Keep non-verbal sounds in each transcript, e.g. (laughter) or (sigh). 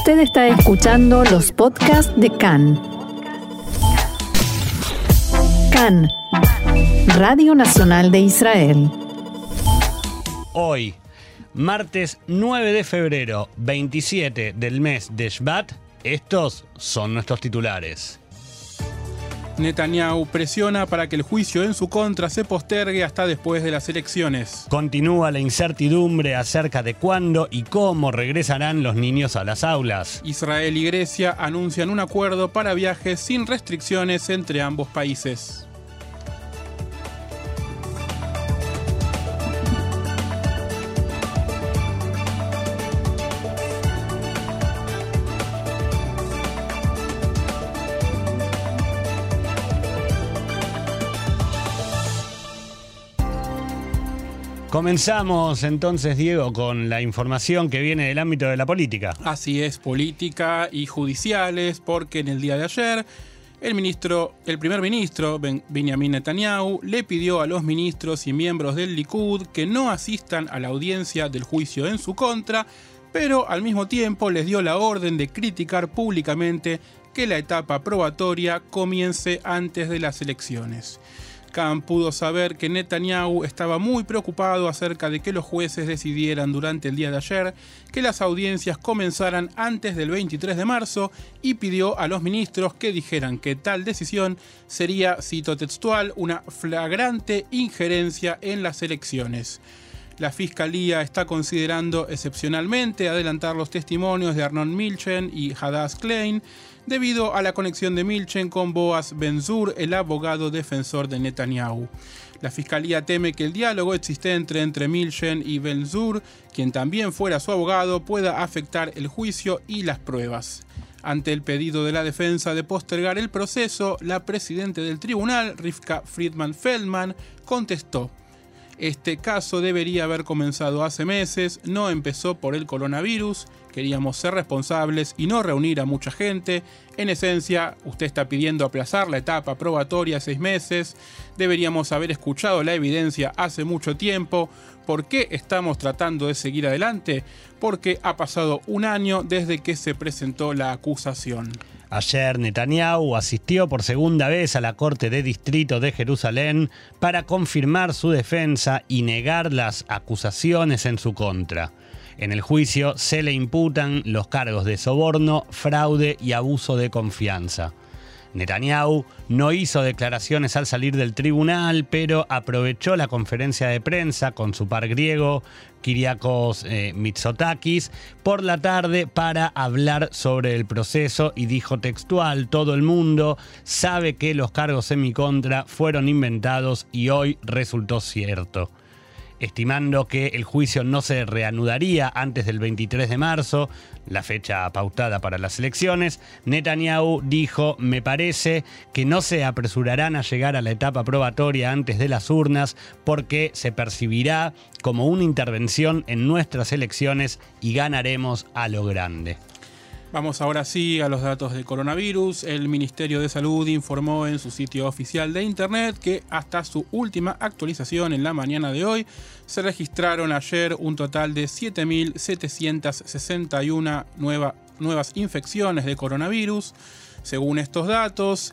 Usted está escuchando los podcasts de CAN. CAN, Radio Nacional de Israel. Hoy, martes 9 de febrero, 27 del mes de Shvat, estos son nuestros titulares. Netanyahu presiona para que el juicio en su contra se postergue hasta después de las elecciones. Continúa la incertidumbre acerca de cuándo y cómo regresarán los niños a las aulas. Israel y Grecia anuncian un acuerdo para viajes sin restricciones entre ambos países. Comenzamos entonces, Diego, con la información que viene del ámbito de la política. Así es, política y judiciales, porque en el día de ayer el ministro, el primer ministro Benjamin Netanyahu le pidió a los ministros y miembros del Likud que no asistan a la audiencia del juicio en su contra, pero al mismo tiempo les dio la orden de criticar públicamente que la etapa probatoria comience antes de las elecciones. Khan pudo saber que Netanyahu estaba muy preocupado acerca de que los jueces decidieran durante el día de ayer que las audiencias comenzaran antes del 23 de marzo y pidió a los ministros que dijeran que tal decisión sería, cito textual, una flagrante injerencia en las elecciones. La Fiscalía está considerando excepcionalmente adelantar los testimonios de Arnon Milchen y Hadass Klein debido a la conexión de Milchen con Boaz Benzur, el abogado defensor de Netanyahu. La fiscalía teme que el diálogo existente entre Milchen y Benzur, quien también fuera su abogado, pueda afectar el juicio y las pruebas. Ante el pedido de la defensa de postergar el proceso, la presidenta del tribunal, Rivka Friedman Feldman, contestó este caso debería haber comenzado hace meses, no empezó por el coronavirus, queríamos ser responsables y no reunir a mucha gente. En esencia, usted está pidiendo aplazar la etapa probatoria seis meses, deberíamos haber escuchado la evidencia hace mucho tiempo. ¿Por qué estamos tratando de seguir adelante? Porque ha pasado un año desde que se presentó la acusación. Ayer Netanyahu asistió por segunda vez a la Corte de Distrito de Jerusalén para confirmar su defensa y negar las acusaciones en su contra. En el juicio se le imputan los cargos de soborno, fraude y abuso de confianza. Netanyahu no hizo declaraciones al salir del tribunal, pero aprovechó la conferencia de prensa con su par griego, Kyriakos eh, Mitsotakis, por la tarde para hablar sobre el proceso y dijo textual, todo el mundo sabe que los cargos en mi contra fueron inventados y hoy resultó cierto estimando que el juicio no se reanudaría antes del 23 de marzo, la fecha pautada para las elecciones, Netanyahu dijo, me parece que no se apresurarán a llegar a la etapa probatoria antes de las urnas porque se percibirá como una intervención en nuestras elecciones y ganaremos a lo grande. Vamos ahora sí a los datos de coronavirus. El Ministerio de Salud informó en su sitio oficial de Internet que hasta su última actualización en la mañana de hoy se registraron ayer un total de 7.761 nuevas infecciones de coronavirus. Según estos datos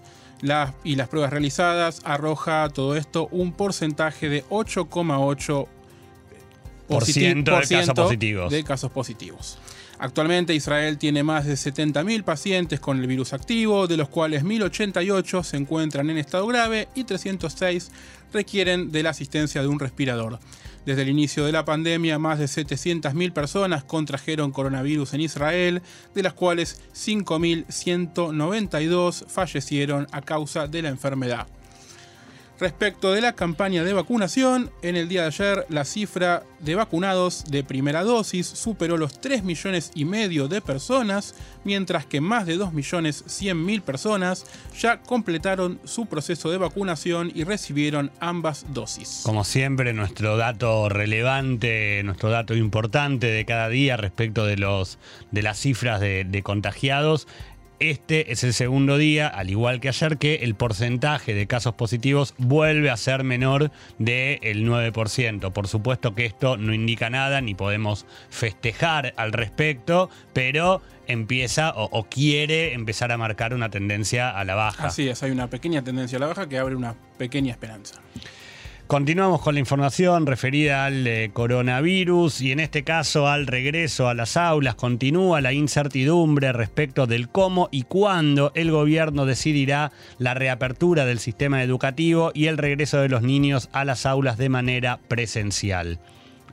y las pruebas realizadas, arroja todo esto un porcentaje de 8,8% de casos positivos. Actualmente Israel tiene más de 70.000 pacientes con el virus activo, de los cuales 1.088 se encuentran en estado grave y 306 requieren de la asistencia de un respirador. Desde el inicio de la pandemia, más de 700.000 personas contrajeron coronavirus en Israel, de las cuales 5.192 fallecieron a causa de la enfermedad. Respecto de la campaña de vacunación, en el día de ayer la cifra de vacunados de primera dosis superó los 3 millones y medio de personas, mientras que más de 2 millones 100 mil personas ya completaron su proceso de vacunación y recibieron ambas dosis. Como siempre, nuestro dato relevante, nuestro dato importante de cada día respecto de, los, de las cifras de, de contagiados este es el segundo día, al igual que ayer, que el porcentaje de casos positivos vuelve a ser menor del 9%. Por supuesto que esto no indica nada, ni podemos festejar al respecto, pero empieza o, o, quiere empezar a marcar una tendencia a la baja. Así es, hay una pequeña tendencia a la baja que abre una pequeña esperanza. Continuamos con la información referida al eh, coronavirus y en este caso al regreso a las aulas. Continúa la incertidumbre respecto del cómo y cuándo el gobierno decidirá la reapertura del sistema educativo y el regreso de los niños a las aulas de manera presencial.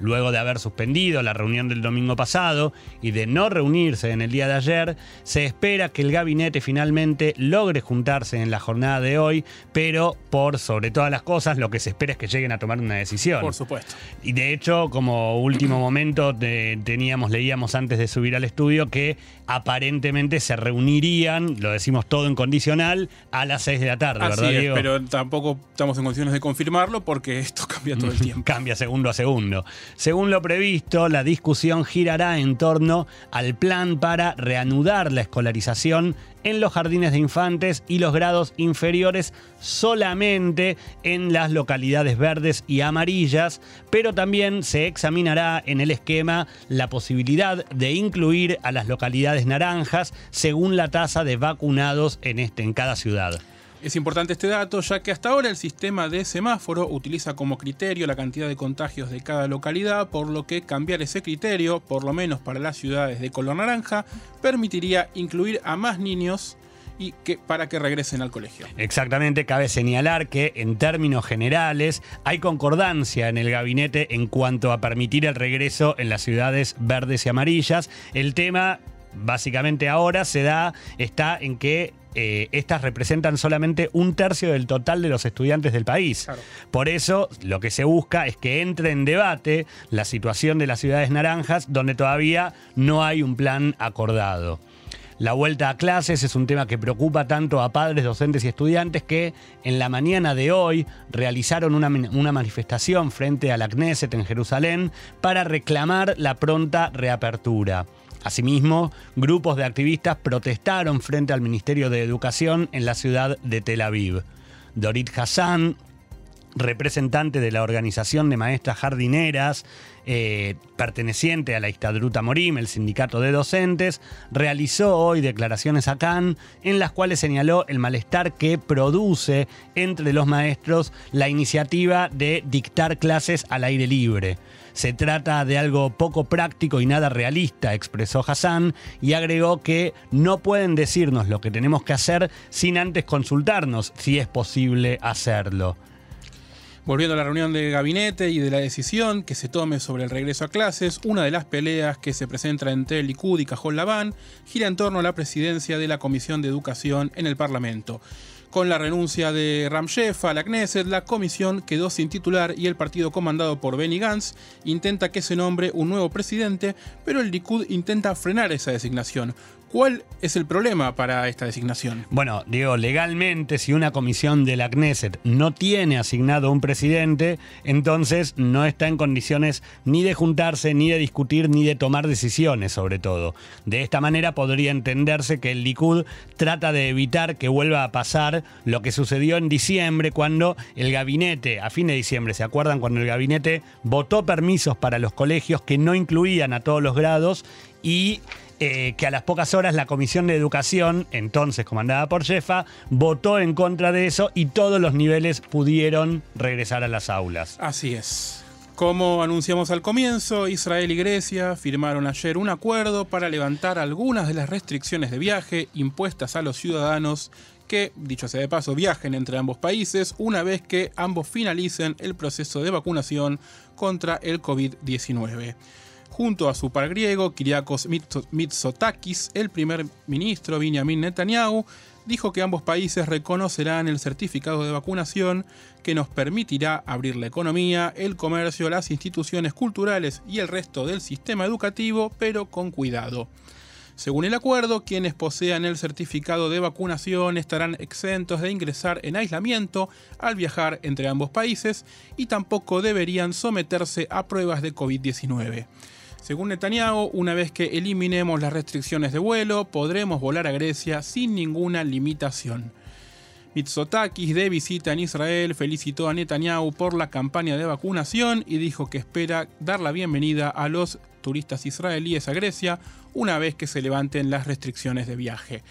Luego de haber suspendido la reunión del domingo pasado y de no reunirse en el día de ayer, se espera que el gabinete finalmente logre juntarse en la jornada de hoy, pero por sobre todas las cosas lo que se espera es que lleguen a tomar una decisión. Por supuesto. Y de hecho, como último momento teníamos, leíamos antes de subir al estudio que aparentemente se reunirían, lo decimos todo en condicional, a las 6 de la tarde, Así ¿verdad, es, Diego? Pero tampoco estamos en condiciones de confirmarlo porque esto (laughs) cambia todo el (laughs) tiempo. Cambia segundo a segundo. Según lo previsto, la discusión girará en torno al plan para reanudar la escolarización en los jardines de infantes y los grados inferiores solamente en las localidades verdes y amarillas, pero también se examinará en el esquema la posibilidad de incluir a las localidades naranjas según la tasa de vacunados en, este, en cada ciudad. Es importante este dato ya que hasta ahora el sistema de semáforo utiliza como criterio la cantidad de contagios de cada localidad, por lo que cambiar ese criterio, por lo menos para las ciudades de color naranja, permitiría incluir a más niños y que, para que regresen al colegio. Exactamente, cabe señalar que en términos generales hay concordancia en el gabinete en cuanto a permitir el regreso en las ciudades verdes y amarillas. El tema básicamente ahora se da, está en que eh, estas representan solamente un tercio del total de los estudiantes del país. Claro. Por eso lo que se busca es que entre en debate la situación de las ciudades naranjas, donde todavía no hay un plan acordado. La vuelta a clases es un tema que preocupa tanto a padres, docentes y estudiantes que en la mañana de hoy realizaron una, una, manifestación frente a la Knesset en Jerusalén para reclamar la pronta reapertura. Asimismo, grupos de activistas protestaron frente al Ministerio de Educación en la ciudad de Tel Aviv. Dorit Hassan, representante de la organización de maestras jardineras, eh, perteneciente a la Istadruta Morim, el sindicato de docentes, realizó hoy declaraciones a Cannes en las cuales señaló el malestar que produce entre los maestros la iniciativa de dictar clases al aire libre. Se trata de algo poco práctico y nada realista, expresó Hassan, y agregó que no pueden decirnos lo que tenemos que hacer sin antes consultarnos si es posible hacerlo. Volviendo a la reunión de gabinete y de la decisión que se tome sobre el regreso a clases, una de las peleas que se presenta entre Likud y Cajón Labán gira en torno a la presidencia de la Comisión de Educación en el Parlamento. Con la renuncia de Ramshef a la Knesset, la comisión quedó sin titular y el partido comandado por Benny Gantz intenta que se nombre un nuevo presidente, pero el Likud intenta frenar esa designación. ¿Cuál es el problema para esta designación? Bueno, digo, legalmente, si una comisión de la Knesset no tiene asignado un presidente, entonces no está en condiciones ni de juntarse, ni de discutir, ni de tomar decisiones, sobre todo. De esta manera podría entenderse que el Likud trata de evitar que vuelva a pasar lo que sucedió en diciembre, cuando el gabinete, a fin de diciembre, ¿se acuerdan? Cuando el gabinete votó permisos para los colegios que no incluían a todos los grados y eh, que a las pocas horas la Comisión de Educación, entonces comandada por Jefa, votó en contra de eso y todos los niveles pudieron regresar a las aulas. Así es. Como anunciamos al comienzo, Israel y Grecia firmaron ayer un acuerdo para levantar algunas de las restricciones de viaje impuestas a los ciudadanos que, dicho sea de paso, viajen entre ambos países una vez que ambos finalicen el proceso de vacunación contra el COVID-19 junto a su par griego Kyriakos Mitsotakis, el primer ministro Benjamin Netanyahu dijo que ambos países reconocerán el certificado de vacunación que nos permitirá abrir la economía, el comercio, las instituciones culturales y el resto del sistema educativo, pero con cuidado. Según el acuerdo, quienes posean el certificado de vacunación estarán exentos de ingresar en aislamiento al viajar entre ambos países y tampoco deberían someterse a pruebas de COVID-19. Según Netanyahu, una vez que eliminemos las restricciones de vuelo, podremos volar a Grecia sin ninguna limitación. Mitsotakis, de visita en Israel, felicitó a Netanyahu por la campaña de vacunación y dijo que espera dar la bienvenida a los turistas israelíes a Grecia una vez que se levanten las restricciones de viaje.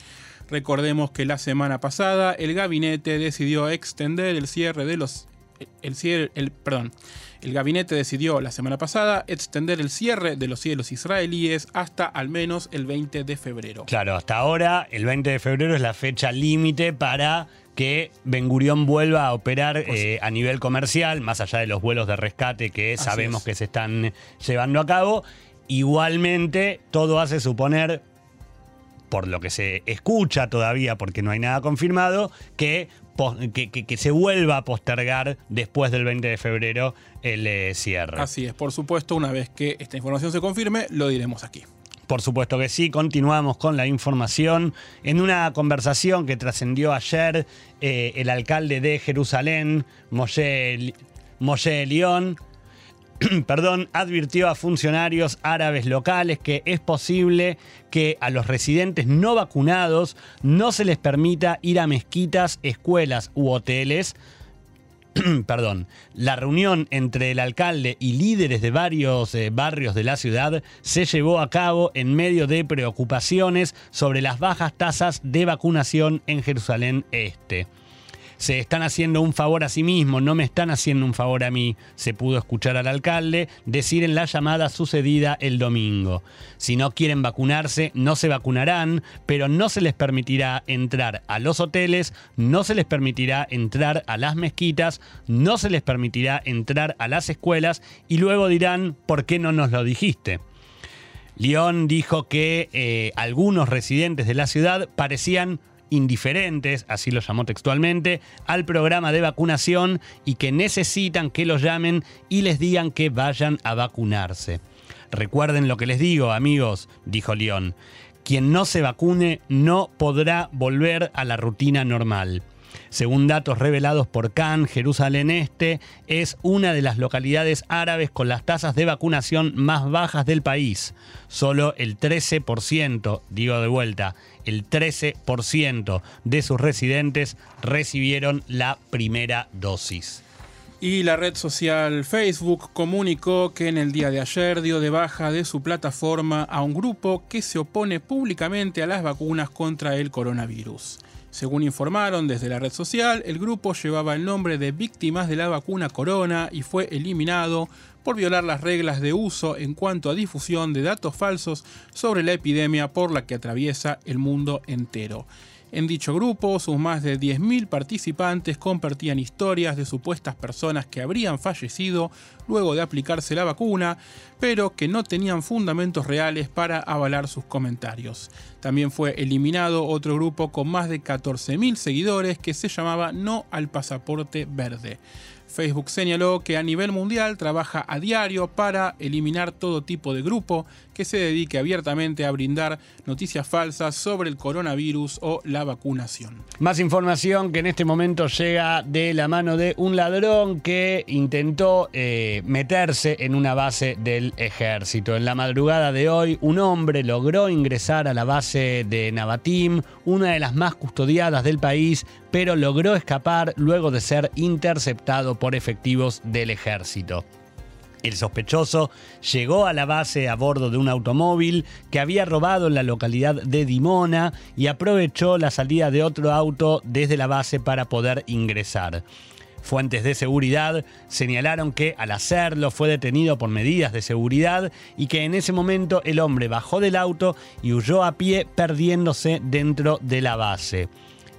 Recordemos que la semana pasada el gabinete decidió extender el cierre de los el, cierre, el, perdón, el gabinete decidió la semana pasada extender el cierre de los cielos israelíes hasta al menos el 20 de febrero. Claro, hasta ahora el 20 de febrero es la fecha límite para que Ben Gurión vuelva a operar eh, a nivel comercial, más allá de los vuelos de rescate que sabemos que se están llevando a cabo. Igualmente, todo hace suponer, por lo que se escucha todavía, porque no hay nada confirmado, que, que, se vuelva a postergar después del 20 de febrero el eh, cierre. Así es, por supuesto, una vez que esta información se confirme, lo diremos aquí. Por supuesto que sí, continuamos con la información. En una conversación que trascendió ayer, eh, el alcalde de Jerusalén, Moshe, León, (clears throat) perdón, advirtió a funcionarios árabes locales que es posible que a los residentes no vacunados no se les permita ir a mezquitas, escuelas u hoteles (clears throat) perdón, la reunión entre el alcalde y líderes de varios eh, barrios de la ciudad se llevó a cabo en medio de preocupaciones sobre las bajas tasas de vacunación en Jerusalén Este se están haciendo un favor a sí mismos, no me están haciendo un favor a mí, se pudo escuchar al alcalde decir en la llamada sucedida el domingo. Si no quieren vacunarse, no se vacunarán, pero no se les permitirá entrar a los hoteles, no se les permitirá entrar a las mezquitas, no se les permitirá entrar a las escuelas y luego dirán, ¿por qué no nos lo dijiste? León dijo que eh, algunos residentes de la ciudad parecían indiferentes, así lo llamó textualmente, al programa de vacunación y que necesitan que los llamen y les digan que vayan a vacunarse. Recuerden lo que les digo, amigos, dijo León. Quien no se vacune no podrá volver a la rutina normal. Según datos revelados por Cannes, Jerusalén Este es una de las localidades árabes con las tasas de vacunación más bajas del país. Solo el 13%, digo de vuelta, el 13% de sus residentes recibieron la primera dosis. Y la red social Facebook comunicó que en el día de ayer dio de baja de su plataforma a un grupo que se opone públicamente a las vacunas contra el coronavirus. Según informaron desde la red social, el grupo llevaba el nombre de Víctimas de la Vacuna Corona y fue eliminado por violar las reglas de uso en cuanto a difusión de datos falsos sobre la epidemia por la que atraviesa el mundo entero. En dicho grupo, sus más de 10.000 participantes compartían historias de supuestas personas que habrían fallecido luego de aplicarse la vacuna, pero que no tenían fundamentos reales para avalar sus comentarios. También fue eliminado otro grupo con más de 14.000 seguidores que se llamaba No al Pasaporte Verde. Facebook señaló que a nivel mundial trabaja a diario para eliminar todo tipo de grupo que se dedique abiertamente a brindar noticias falsas sobre el coronavirus o la vacunación. Más información que en este momento llega de la mano de un ladrón que intentó eh, meterse en una base del ejército. En la madrugada de hoy, un hombre logró ingresar a la base de Navatim, una de las más custodiadas del país, pero logró escapar luego de ser interceptado por efectivos del ejército. El sospechoso llegó a la base a bordo de un automóvil que había robado en la localidad de Dimona y aprovechó la salida de otro auto desde la base para poder ingresar. Fuentes de seguridad señalaron que al hacerlo fue detenido por medidas de seguridad y que en ese momento el hombre bajó del auto y huyó a pie perdiéndose dentro de la base.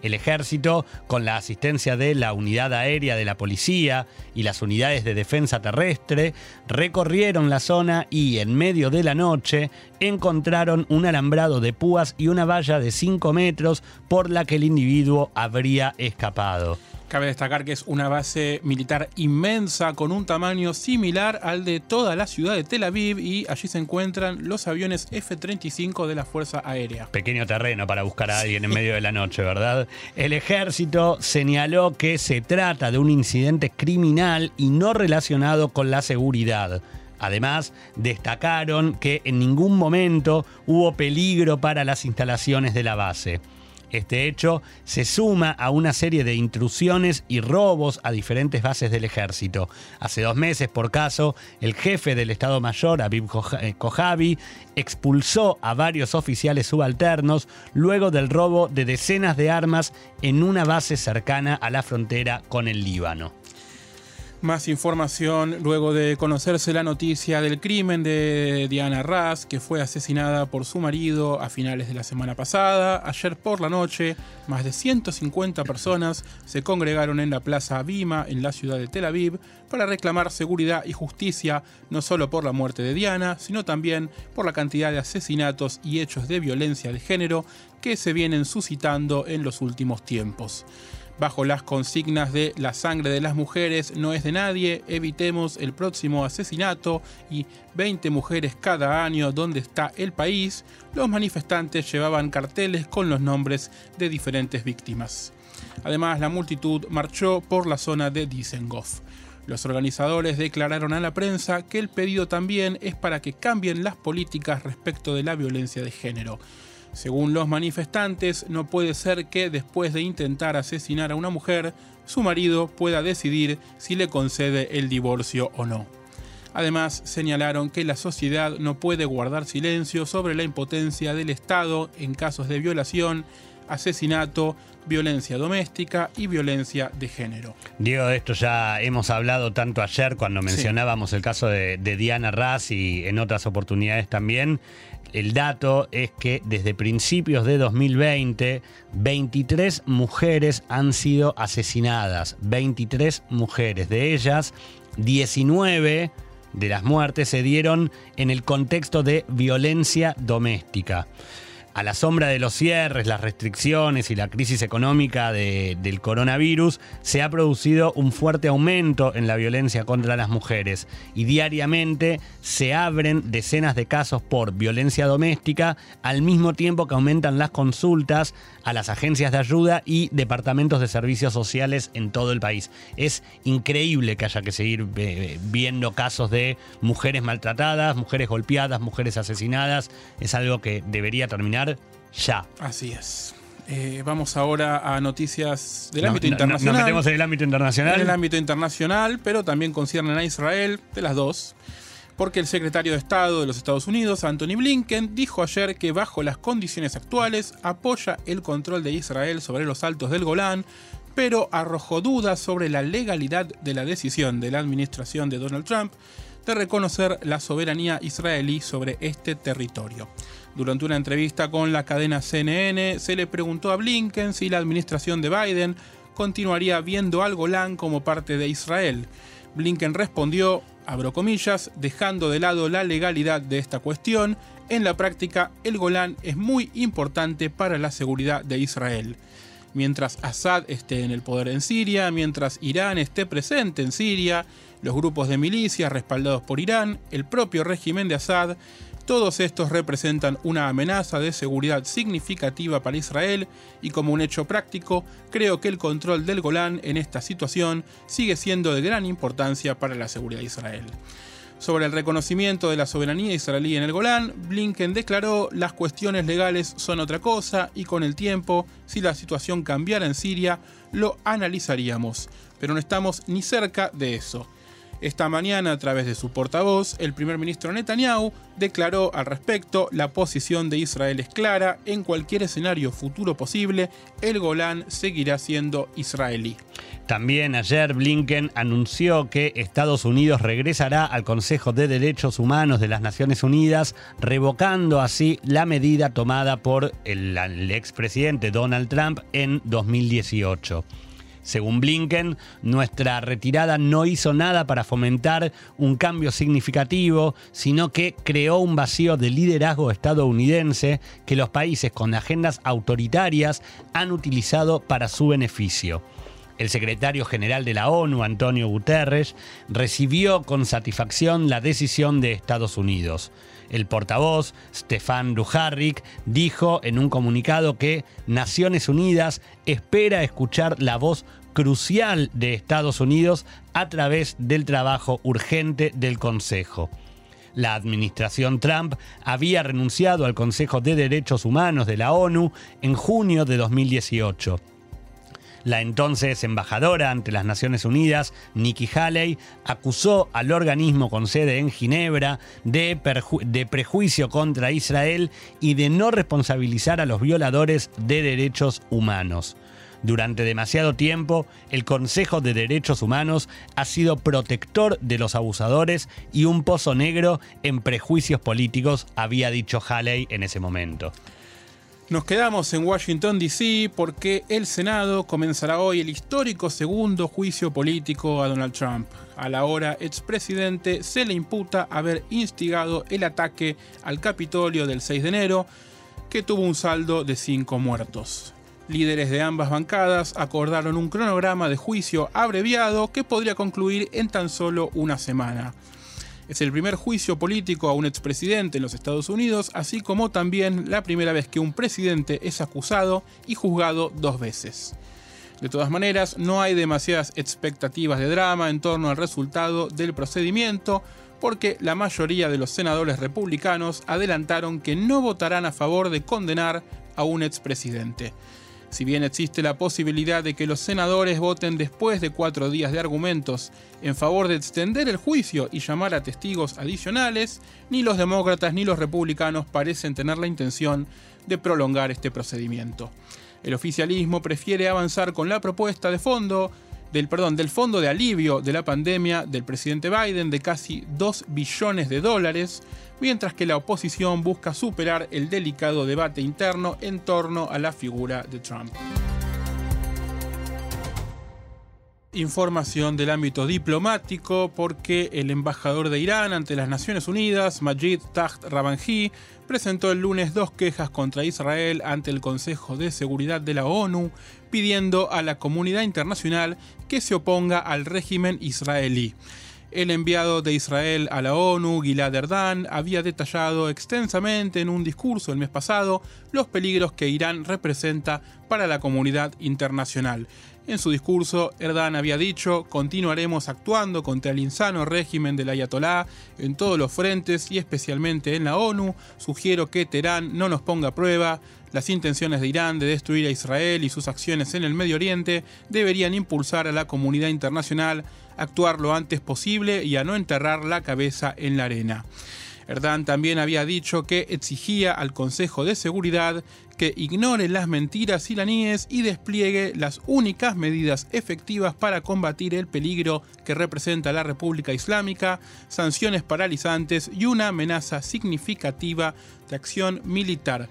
El ejército, con la asistencia de la unidad aérea de la policía y las unidades de defensa terrestre, recorrieron la zona y en medio de la noche encontraron un alambrado de púas y una valla de 5 metros por la que el individuo habría escapado. Cabe destacar que es una base militar inmensa con un tamaño similar al de toda la ciudad de Tel Aviv y allí se encuentran los aviones F-35 de la Fuerza Aérea. Pequeño terreno para buscar a alguien en medio de la noche, ¿verdad? El ejército señaló que se trata de un incidente criminal y no relacionado con la seguridad. Además, destacaron que en ningún momento hubo peligro para las instalaciones de la base. Este hecho se suma a una serie de intrusiones y robos a diferentes bases del ejército. Hace dos meses, por caso, el jefe del Estado Mayor, Abib Kojavi, expulsó a varios oficiales subalternos luego del robo de decenas de armas en una base cercana a la frontera con el Líbano. Más información luego de conocerse la noticia del crimen de Diana Ras, que fue asesinada por su marido a finales de la semana pasada. Ayer por la noche, más de 150 personas se congregaron en la Plaza Bima en la ciudad de Tel Aviv para reclamar seguridad y justicia no solo por la muerte de Diana, sino también por la cantidad de asesinatos y hechos de violencia de género que se vienen suscitando en los últimos tiempos bajo las consignas de la sangre de las mujeres no es de nadie, evitemos el próximo asesinato y 20 mujeres cada año donde está el país, los manifestantes llevaban carteles con los nombres de diferentes víctimas. Además, la multitud marchó por la zona de Dizengoff. Los organizadores declararon a la prensa que el pedido también es para que cambien las políticas respecto de la violencia de género. Según los manifestantes, no puede ser que después de intentar asesinar a una mujer, su marido pueda decidir si le concede el divorcio o no. Además, señalaron que la sociedad no puede guardar silencio sobre la impotencia del Estado en casos de violación, asesinato, violencia doméstica y violencia de género. Diego, de esto ya hemos hablado tanto ayer cuando mencionábamos el caso de, de Diana Raz y en otras oportunidades también el dato es que desde principios de 2020, 23 mujeres han sido asesinadas. 23 mujeres. De ellas, 19 de las muertes se dieron en el contexto de violencia doméstica a la sombra de los cierres, las restricciones y la crisis económica del coronavirus, se ha producido un fuerte aumento en la violencia contra las mujeres. Y diariamente se abren decenas de casos por violencia doméstica al mismo tiempo que aumentan las consultas a las agencias de ayuda y departamentos de servicios sociales en todo el país. Es increíble que haya que seguir eh, viendo casos de mujeres maltratadas, mujeres golpeadas, mujeres asesinadas. Es algo que debería terminar ya. Así es. Eh, vamos ahora a noticias del ámbito internacional. nos metemos en el ámbito internacional. En el ámbito internacional, pero también conciernen a Israel, de las dos porque el secretario de Estado de los Estados Unidos, Anthony Blinken, dijo ayer que bajo las condiciones actuales apoya el control de Israel sobre los altos del Golán, pero arrojó dudas sobre la legalidad de la decisión de la administración de Donald Trump de reconocer la soberanía israelí sobre este territorio. Durante una entrevista con la cadena CNN, se le preguntó a Blinken si la administración de Biden continuaría viendo al Golán como parte de Israel. Blinken respondió, abro comillas, dejando de lado la legalidad de esta cuestión, en la práctica el Golán es muy importante para la seguridad de Israel. Mientras Assad esté en el poder en Siria, mientras Irán esté presente en Siria, los grupos de milicias respaldados por Irán, el propio régimen de Assad, todos estos representan una amenaza de seguridad significativa para Israel y como un hecho práctico, creo que el control del Golán en esta situación sigue siendo de gran importancia para la seguridad de Israel. Sobre el reconocimiento de la soberanía israelí en el Golán, Blinken declaró las cuestiones legales son otra cosa y con el tiempo, si la situación cambiara en Siria, lo analizaríamos, pero no estamos ni cerca de eso. Esta mañana, a través de su portavoz, el primer ministro Netanyahu declaró al respecto la posición de Israel es clara, en cualquier escenario futuro posible, el Golán seguirá siendo israelí. También ayer Blinken anunció que Estados Unidos regresará al Consejo de Derechos Humanos de las Naciones Unidas, revocando así la medida tomada por el, expresidente Donald Trump en 2018. Según Blinken, nuestra retirada no hizo nada para fomentar un cambio significativo, sino que creó un vacío de liderazgo estadounidense que los países con agendas autoritarias han utilizado para su beneficio. El secretario general de la ONU, Antonio Guterres, recibió con satisfacción la decisión de Estados Unidos. El portavoz, Stefan Dujarric, dijo en un comunicado que Naciones Unidas espera escuchar la voz crucial de Estados Unidos a través del trabajo urgente del Consejo. La administración Trump había renunciado al Consejo de Derechos Humanos de la ONU en junio de 2018. La entonces embajadora ante las Naciones Unidas, Nikki Haley, acusó al organismo con sede en Ginebra de, prejuicio contra Israel y de no responsabilizar a los violadores de derechos humanos. Durante demasiado tiempo, el Consejo de Derechos Humanos ha sido protector de los abusadores y un pozo negro en prejuicios políticos, había dicho Haley en ese momento. Nos quedamos en Washington, D.C. porque el Senado comenzará hoy el histórico segundo juicio político a Donald Trump. A la hora expresidente se le imputa haber instigado el ataque al Capitolio del 6 de enero, que tuvo un saldo de cinco muertos. Líderes de ambas bancadas acordaron un cronograma de juicio abreviado que podría concluir en tan solo una semana. Es el primer juicio político a un expresidente en los Estados Unidos, así como también la primera vez que un presidente es acusado y juzgado dos veces. De todas maneras, no hay demasiadas expectativas de drama en torno al resultado del procedimiento, porque la mayoría de los senadores republicanos adelantaron que no votarán a favor de condenar a un expresidente. Si bien existe la posibilidad de que los senadores voten después de cuatro días de argumentos en favor de extender el juicio y llamar a testigos adicionales, ni los demócratas ni los republicanos parecen tener la intención de prolongar este procedimiento. El oficialismo prefiere avanzar con la propuesta de fondo del, perdón, del fondo de alivio de la pandemia del presidente Biden de casi 2 billones de dólares, mientras que la oposición busca superar el delicado debate interno en torno a la figura de Trump. Información del ámbito diplomático porque el embajador de Irán ante las Naciones Unidas, Majid Taht Ravanji, presentó el lunes dos quejas contra Israel ante el Consejo de Seguridad de la ONU, pidiendo a la comunidad internacional que se oponga al régimen israelí. El enviado de Israel a la ONU, Gilad Erdan, había detallado extensamente en un discurso el mes pasado los peligros que Irán representa para la comunidad internacional. En su discurso, Erdan había dicho, continuaremos actuando contra el insano régimen del Ayatolá en todos los frentes y especialmente en la ONU. Sugiero que Teherán no nos ponga a prueba. Las intenciones de Irán de destruir a Israel y sus acciones en el Medio Oriente deberían impulsar a la comunidad internacional actuar lo antes posible y a no enterrar la cabeza en la arena. Erdan también había dicho que exigía al Consejo de Seguridad que ignore las mentiras iraníes y despliegue las únicas medidas efectivas para combatir el peligro que representa la República Islámica, sanciones paralizantes y una amenaza significativa de acción militar.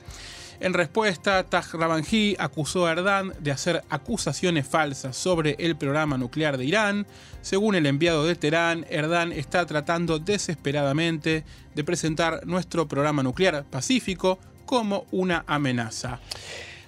En respuesta, Taj Ravanji acusó a Erdan de hacer acusaciones falsas sobre el programa nuclear de Irán. Según el enviado de Teherán, Erdan está tratando desesperadamente de presentar nuestro programa nuclear pacífico como una amenaza.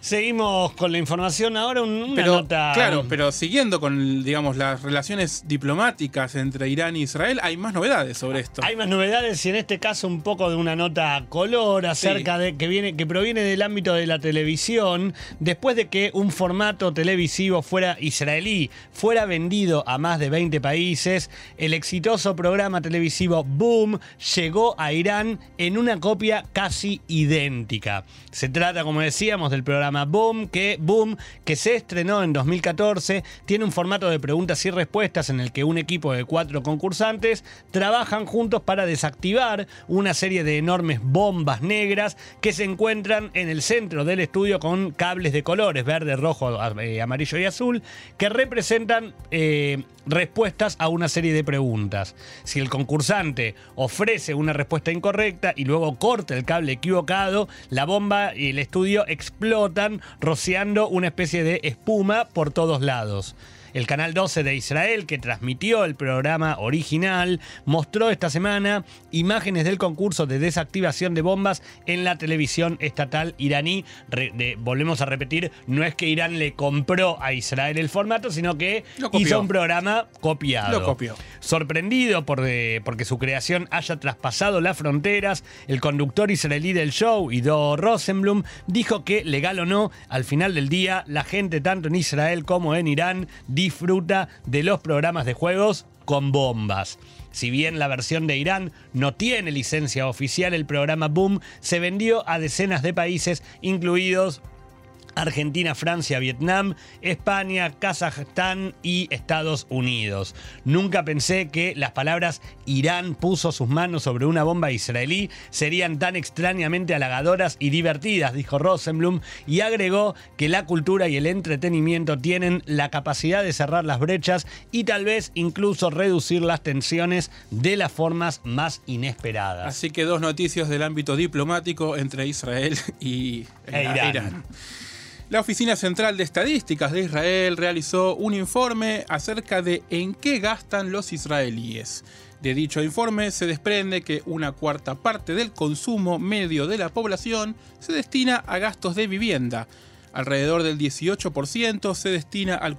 Seguimos con la información ahora, una nota. Claro, pero siguiendo con, digamos, las relaciones diplomáticas entre Irán y Israel, hay más novedades sobre esto. Hay más novedades y en este caso un poco de una nota color acerca de que viene, que proviene del ámbito de la televisión, después de que un formato televisivo fuera israelí fuera vendido a más de 20 países, el exitoso programa televisivo Boom llegó a Irán en una copia casi idéntica. Se trata, como decíamos, del programa Boom, que Boom, que se estrenó en 2014, tiene un formato de preguntas y respuestas en el que un equipo de cuatro concursantes trabajan juntos para desactivar una serie de enormes bombas negras que se encuentran en el centro del estudio con cables de colores verde, rojo, eh, amarillo y azul que representan eh, respuestas a una serie de preguntas. Si el concursante ofrece una respuesta incorrecta y luego corta el cable equivocado, la bomba y el estudio rociando una especie de espuma por todos lados. El canal 12 de Israel, que transmitió el programa original, mostró esta semana imágenes del concurso de desactivación de bombas en la televisión estatal iraní. volvemos a repetir, no es que Irán le compró a Israel el formato, sino que hizo un programa copiado. Lo copió. Sorprendido por porque su creación haya traspasado las fronteras, el conductor israelí del show, Ido Rosenblum, dijo que, legal o no, al final del día, la gente tanto en Israel como en Irán disfruta de los programas de juegos con bombas. Si bien la versión de Irán no tiene licencia oficial, el programa Boom se vendió a decenas de países, incluidos Argentina, Francia, Vietnam, España, Kazajstán y Estados Unidos. Nunca pensé que las palabras Irán puso sus manos sobre una bomba israelí serían tan extrañamente halagadoras y divertidas, dijo Rosenblum, y agregó que la cultura y el entretenimiento tienen la capacidad de cerrar las brechas y tal vez incluso reducir las tensiones de las formas más inesperadas. Así que dos noticias del ámbito diplomático entre Israel y E Irán. La Oficina Central de Estadísticas de Israel realizó un informe acerca de en qué gastan los israelíes. De dicho informe se desprende que una cuarta parte del consumo medio de la población se destina a gastos de vivienda. Alrededor del 18% se destina al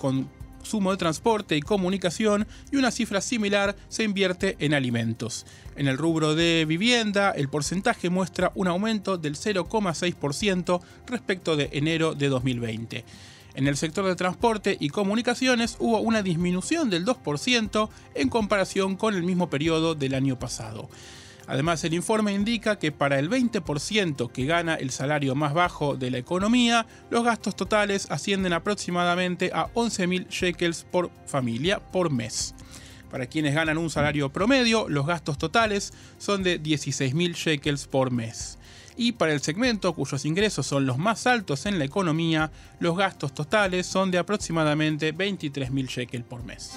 consumo de transporte y comunicación y una cifra similar se invierte en alimentos. En el rubro de vivienda, el porcentaje muestra un aumento del 0,6% respecto de enero de 2020. En el sector de transporte y comunicaciones hubo una disminución del 2% en comparación con el mismo periodo del año pasado. Además, el informe indica que para el 20% que gana el salario más bajo de la economía, los gastos totales ascienden aproximadamente a 11.000 shekels por familia por mes. Para quienes ganan un salario promedio, los gastos totales son de 16.000 shekels por mes. Y para el segmento cuyos ingresos son los más altos en la economía, los gastos totales son de aproximadamente 23.000 shekels por mes.